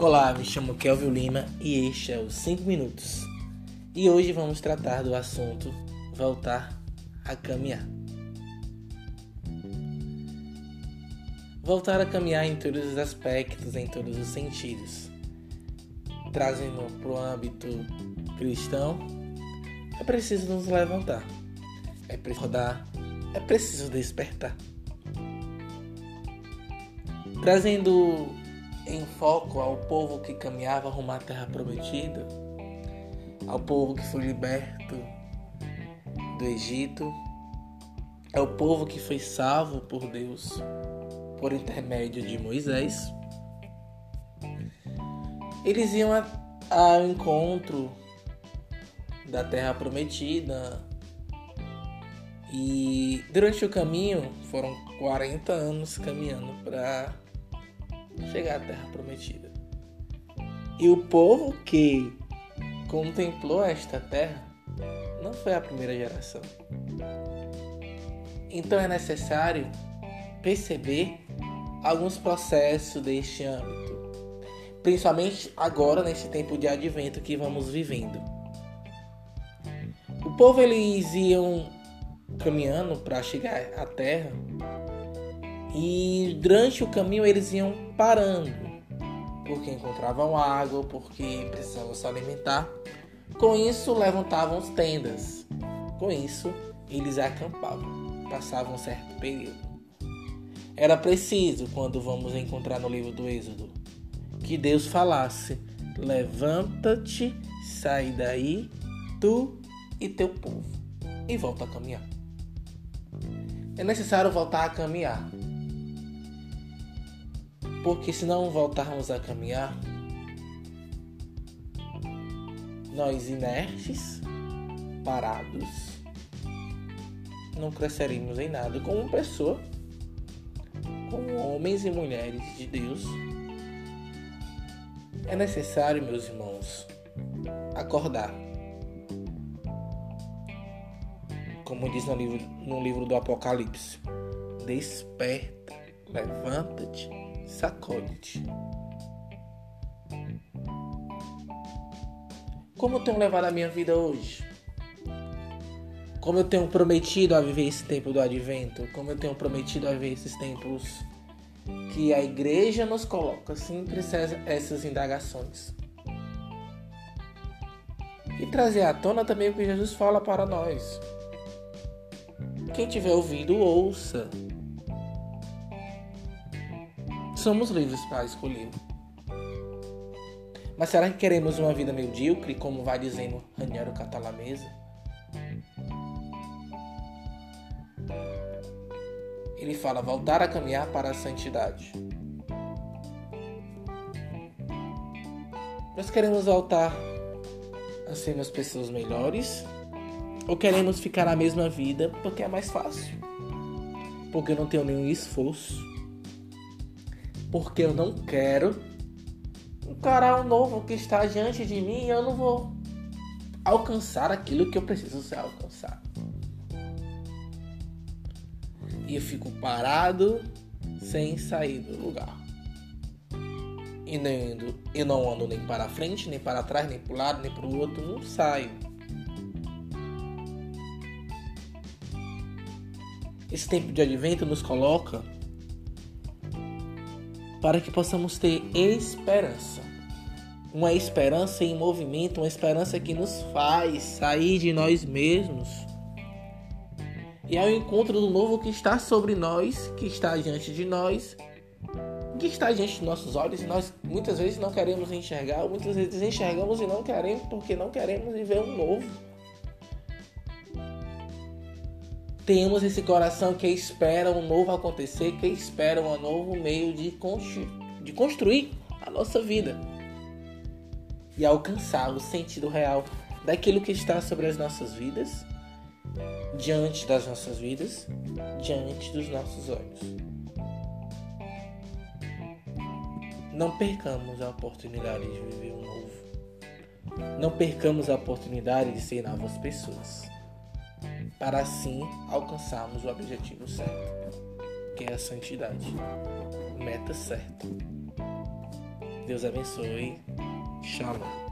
Olá, me chamo Kelvin Lima e este é o 5 Minutos. E hoje vamos tratar do assunto voltar a caminhar. Voltar a caminhar em todos os aspectos, em todos os sentidos. Trazendo para o âmbito cristão, é preciso nos levantar, é preciso rodar, é preciso despertar. Trazendo em foco ao povo que caminhava rumo à terra prometida, ao povo que foi liberto do Egito, ao povo que foi salvo por Deus por intermédio de Moisés. Eles iam ao encontro da terra prometida e durante o caminho foram 40 anos caminhando para chegar à terra prometida. E o povo que contemplou esta terra não foi a primeira geração. Então é necessário perceber alguns processos deste âmbito, principalmente agora nesse tempo de advento que vamos vivendo. O povo eles iam caminhando para chegar à terra e durante o caminho eles iam parando, porque encontravam água, porque precisavam se alimentar. Com isso, levantavam tendas. Com isso, eles acampavam, passavam um certo período. Era preciso, quando vamos encontrar no livro do Êxodo, que Deus falasse: Levanta-te, sai daí, tu e teu povo, e volta a caminhar. É necessário voltar a caminhar porque se não voltarmos a caminhar, nós inertes, parados, não cresceremos em nada como pessoa, como homens e mulheres de Deus. É necessário, meus irmãos, acordar. Como diz no livro, no livro do Apocalipse: Desperta, levanta-te sacode-te. Como eu tenho levado a minha vida hoje? Como eu tenho prometido a viver esse tempo do advento? Como eu tenho prometido a viver esses tempos que a igreja nos coloca sempre essas indagações? E trazer à tona também o que Jesus fala para nós. Quem tiver ouvido, ouça somos livres para escolher. Mas será que queremos uma vida medíocre, como vai dizendo Raniero Catalamesa? Ele fala voltar a caminhar para a santidade. Nós queremos voltar a sermos pessoas melhores ou queremos ficar na mesma vida porque é mais fácil? Porque eu não tenho nenhum esforço porque eu não quero encarar o novo que está diante de mim e eu não vou alcançar aquilo que eu preciso ser alcançado. E eu fico parado sem sair do lugar. E nem eu não ando nem para frente, nem para trás, nem para o lado, nem para o outro, não saio. Esse tempo de advento nos coloca para que possamos ter esperança. Uma esperança em movimento, uma esperança que nos faz sair de nós mesmos e ao encontro do novo que está sobre nós, que está diante de nós, que está diante de nossos olhos e nós muitas vezes não queremos enxergar, muitas vezes enxergamos e não queremos porque não queremos viver um novo. Temos esse coração que espera um novo acontecer, que espera um novo meio de, constru de construir a nossa vida e alcançar o sentido real daquilo que está sobre as nossas vidas, diante das nossas vidas, diante dos nossos olhos. Não percamos a oportunidade de viver um novo. Não percamos a oportunidade de ser novas pessoas para assim alcançarmos o objetivo certo, que é a santidade, meta certa. Deus abençoe. Shalom.